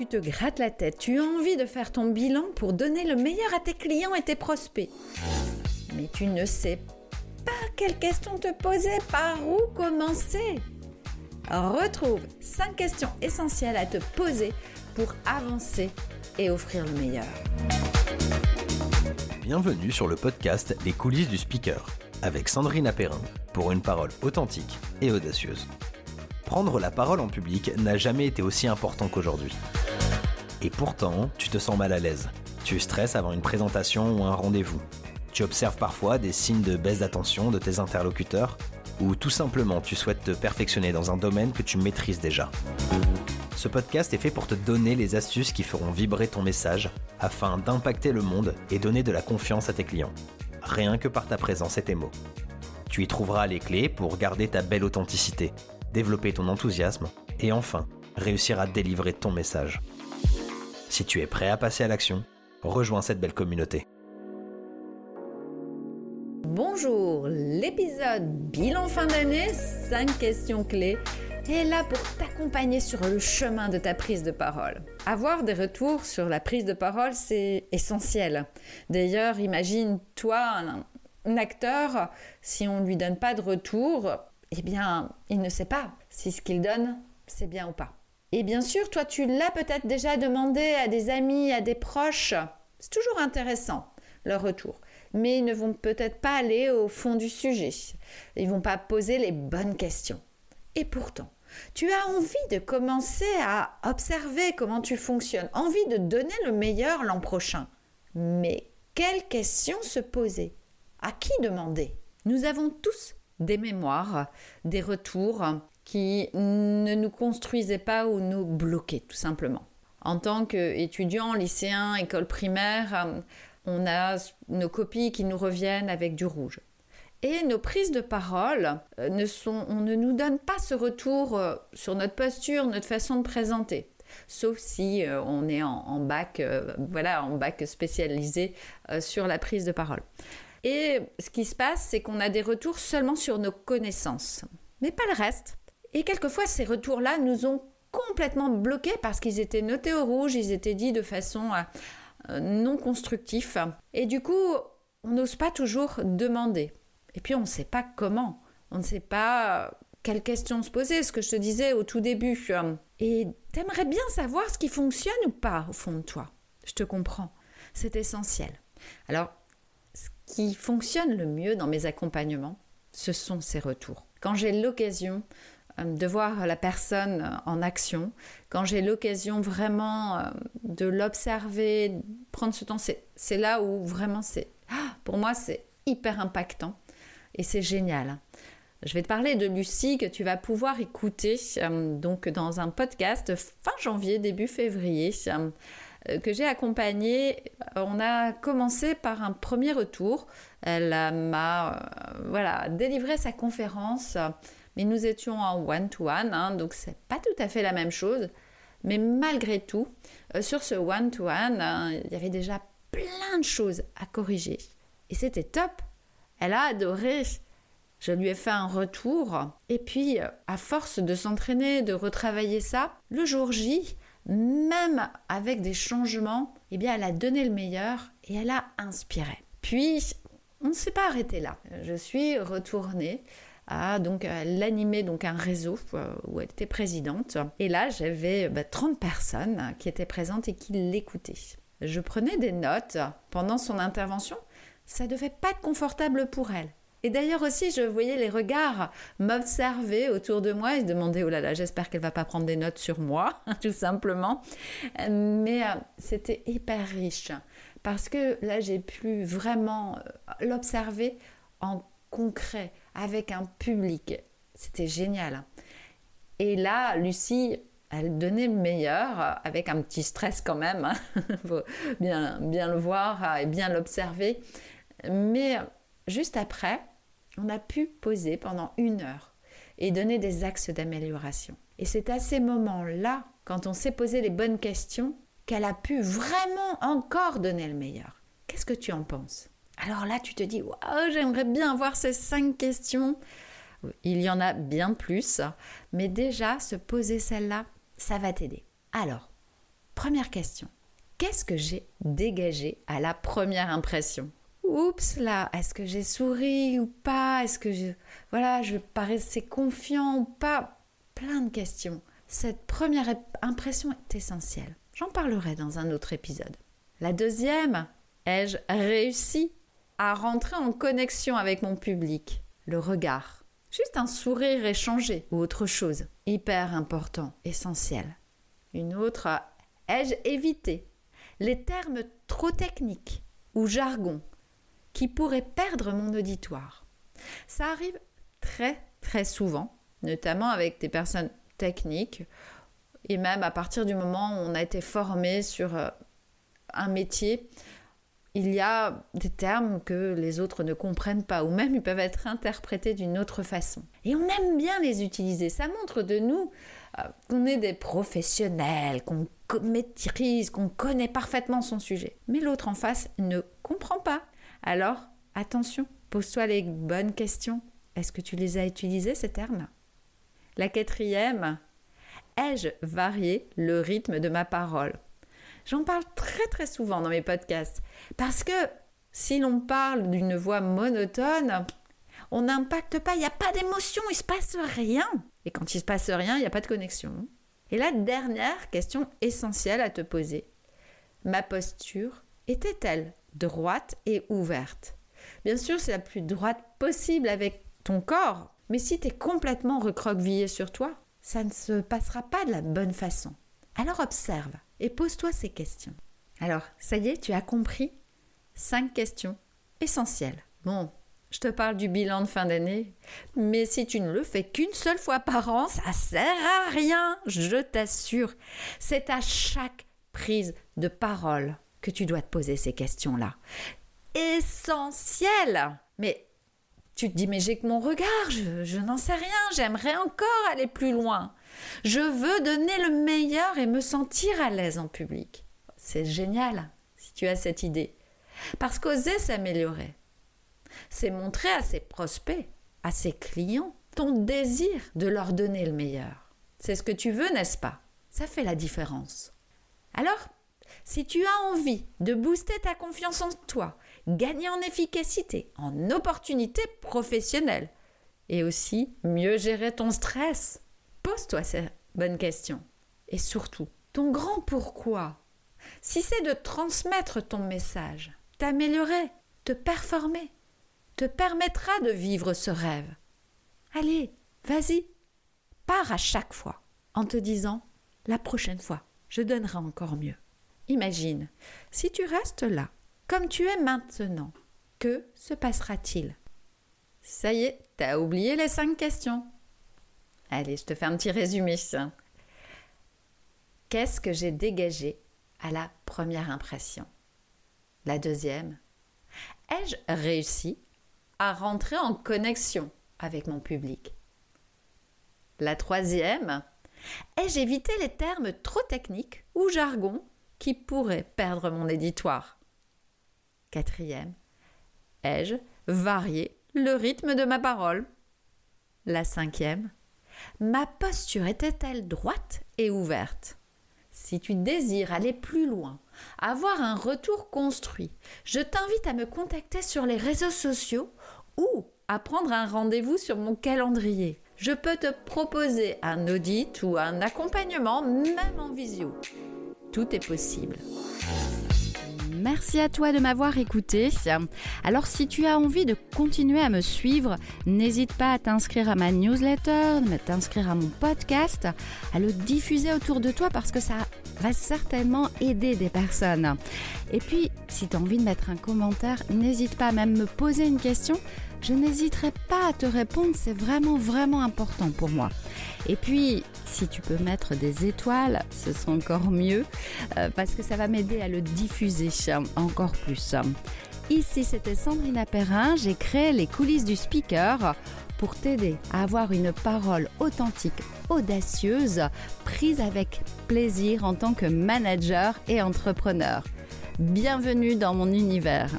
tu te grattes la tête, tu as envie de faire ton bilan pour donner le meilleur à tes clients et tes prospects. Mais tu ne sais pas quelles questions te poser, par où commencer. Retrouve 5 questions essentielles à te poser pour avancer et offrir le meilleur. Bienvenue sur le podcast Les coulisses du speaker avec Sandrine Apérin pour une parole authentique et audacieuse. Prendre la parole en public n'a jamais été aussi important qu'aujourd'hui. Et pourtant, tu te sens mal à l'aise. Tu stresses avant une présentation ou un rendez-vous. Tu observes parfois des signes de baisse d'attention de tes interlocuteurs ou tout simplement tu souhaites te perfectionner dans un domaine que tu maîtrises déjà. Ce podcast est fait pour te donner les astuces qui feront vibrer ton message afin d'impacter le monde et donner de la confiance à tes clients. Rien que par ta présence et tes mots. Tu y trouveras les clés pour garder ta belle authenticité développer ton enthousiasme et enfin réussir à délivrer ton message. Si tu es prêt à passer à l'action, rejoins cette belle communauté. Bonjour, l'épisode bilan fin d'année, 5 questions clés est là pour t'accompagner sur le chemin de ta prise de parole. Avoir des retours sur la prise de parole, c'est essentiel. D'ailleurs, imagine toi un, un acteur, si on ne lui donne pas de retour, eh bien, il ne sait pas si ce qu'il donne, c'est bien ou pas. Et bien sûr, toi, tu l'as peut-être déjà demandé à des amis, à des proches. C'est toujours intéressant, leur retour. Mais ils ne vont peut-être pas aller au fond du sujet. Ils vont pas poser les bonnes questions. Et pourtant, tu as envie de commencer à observer comment tu fonctionnes, envie de donner le meilleur l'an prochain. Mais quelles questions se poser? À qui demander? Nous avons tous des mémoires, des retours qui ne nous construisaient pas ou nous bloquaient tout simplement. En tant qu'étudiant, lycéen, école primaire, on a nos copies qui nous reviennent avec du rouge. Et nos prises de parole, euh, ne sont, on ne nous donne pas ce retour euh, sur notre posture, notre façon de présenter. Sauf si euh, on est en, bac, voilà, en bac spécialisé sur la prise de parole. Et ce qui se passe, c'est qu'on a des retours seulement sur nos connaissances, mais pas le reste. Et quelquefois, ces retours-là nous ont complètement bloqués parce qu'ils étaient notés au rouge, ils étaient dits de façon euh, euh, non constructive. Et du coup, on n'ose pas toujours demander. Et puis, on ne sait pas comment. On ne sait pas euh, quelles questions se poser, ce que je te disais au tout début. Et t'aimerais bien savoir ce qui fonctionne ou pas au fond de toi. Je te comprends. C'est essentiel. Alors, qui fonctionne le mieux dans mes accompagnements, ce sont ces retours. Quand j'ai l'occasion de voir la personne en action, quand j'ai l'occasion vraiment euh, de l'observer, prendre ce temps, c'est là où vraiment c'est, ah, pour moi, c'est hyper impactant et c'est génial. Je vais te parler de Lucie que tu vas pouvoir écouter euh, donc dans un podcast fin janvier, début février. Euh, que j'ai accompagnée, on a commencé par un premier retour. Elle m'a euh, voilà, délivré sa conférence, mais nous étions en one-to-one, hein, donc c'est pas tout à fait la même chose. Mais malgré tout, euh, sur ce one-to-one, hein, il y avait déjà plein de choses à corriger. Et c'était top. Elle a adoré. Je lui ai fait un retour. Et puis, à force de s'entraîner, de retravailler ça, le jour J, même avec des changements, eh bien, elle a donné le meilleur et elle a inspiré. Puis, on ne s'est pas arrêté là. Je suis retournée donc l'animer donc un réseau euh, où elle était présidente. Et là, j'avais 30 bah, personnes qui étaient présentes et qui l'écoutaient. Je prenais des notes pendant son intervention. Ça devait pas être confortable pour elle. Et d'ailleurs aussi, je voyais les regards m'observer autour de moi et se demander, oh là là, j'espère qu'elle va pas prendre des notes sur moi, tout simplement. Mais euh, c'était hyper riche parce que là, j'ai pu vraiment euh, l'observer en concret avec un public. C'était génial. Et là, Lucie, elle donnait le meilleur avec un petit stress quand même. Il faut bien, bien le voir et bien l'observer. Mais juste après, on a pu poser pendant une heure et donner des axes d'amélioration. Et c'est à ces moments-là, quand on s'est posé les bonnes questions, qu'elle a pu vraiment encore donner le meilleur. Qu'est-ce que tu en penses? Alors là, tu te dis, waouh, j'aimerais bien avoir ces cinq questions. Il y en a bien plus, mais déjà, se poser celle-là, ça va t'aider. Alors, Première question. Qu'est-ce que j'ai dégagé à la première impression? Oups là, est-ce que j'ai souri ou pas? Est-ce que je voilà, je paraissais confiant ou pas? Plein de questions. Cette première impression est essentielle. J'en parlerai dans un autre épisode. La deuxième, ai-je réussi? À rentrer en connexion avec mon public Le regard. Juste un sourire échangé ou autre chose. Hyper important, essentiel. Une autre, ai-je évité? Les termes trop techniques ou jargon qui pourraient perdre mon auditoire Ça arrive très très souvent, notamment avec des personnes techniques et même à partir du moment où on a été formé sur euh, un métier, il y a des termes que les autres ne comprennent pas ou même ils peuvent être interprétés d'une autre façon. Et on aime bien les utiliser. Ça montre de nous euh, qu'on est des professionnels, qu'on maîtrise, qu'on connaît parfaitement son sujet. Mais l'autre en face ne comprend pas. Alors, attention, pose-toi les bonnes questions. Est-ce que tu les as utilisés, ces termes? La quatrième, ai-je varié le rythme de ma parole? J'en parle très très souvent dans mes podcasts parce que si l'on parle d'une voix monotone, on n'impacte pas, il n'y a pas d'émotion, il ne se passe rien. Et quand il ne se passe rien, il n'y a pas de connexion. Et la dernière question essentielle à te poser, ma posture était-elle droite et ouverte? Bien sûr, c'est la plus droite possible avec ton corps, mais si tu es complètement recroquevillé sur toi, ça ne se passera pas de la bonne façon. Alors observe et pose-toi ces questions. Alors, ça y est, tu as compris Cinq questions essentielles. Bon, je te parle du bilan de fin d'année, mais si tu ne le fais qu'une seule fois par an, ça sert à rien, je t'assure. C'est à chaque prise de parole que tu dois te poser ces questions-là. Essentielles Mais tu te dis, mais j'ai que mon regard, je, je n'en sais rien, j'aimerais encore aller plus loin. Je veux donner le meilleur et me sentir à l'aise en public. C'est génial si tu as cette idée. Parce qu'oser s'améliorer, c'est montrer à ses prospects, à ses clients, ton désir de leur donner le meilleur. C'est ce que tu veux, n'est-ce pas? Ça fait la différence. Alors, si tu as envie de booster ta confiance en toi, gagner en efficacité, en opportunités professionnelles, et aussi mieux gérer ton stress, pose-toi ces bonnes questions. Et surtout, ton grand pourquoi. Si c'est de transmettre ton message, t'améliorer, te performer, te permettra de vivre ce rêve. Allez, vas-y, pars à chaque fois en te disant la prochaine fois, je donnerai encore mieux. Imagine, si tu restes là, comme tu es maintenant, que se passera-t-il? Ça y est, t'as oublié les cinq questions. Allez, je te fais un petit résumé. Qu'est-ce que j'ai dégagé à la première impression? La deuxième, ai-je réussi à rentrer en connexion avec mon public? La troisième, ai-je évité les termes trop techniques ou jargon qui pourraient perdre mon éditoire? Quatrième, ai-je varié le rythme de ma parole? La cinquième, Ma posture était-elle droite et ouverte? Si tu désires aller plus loin, avoir un retour construit, je t'invite à me contacter sur les réseaux sociaux ou à prendre un rendez-vous sur mon calendrier. Je peux te proposer un audit ou un accompagnement, même en visio. Tout est possible. Merci à toi de m'avoir écouté. Alors si tu as envie de continuer à me suivre, n'hésite pas à t'inscrire à ma newsletter, à t'inscrire à mon podcast, à le diffuser autour de toi parce que ça va certainement aider des personnes. Et puis, si tu as envie de mettre un commentaire, n'hésite pas à même me poser une question je n'hésiterai pas à te répondre, c'est vraiment vraiment important pour moi. Et puis, si tu peux mettre des étoiles, ce sera encore mieux, euh, parce que ça va m'aider à le diffuser encore plus. Ici, c'était Sandrina Perrin, j'ai créé les coulisses du speaker pour t'aider à avoir une parole authentique, audacieuse, prise avec plaisir en tant que manager et entrepreneur. Bienvenue dans mon univers.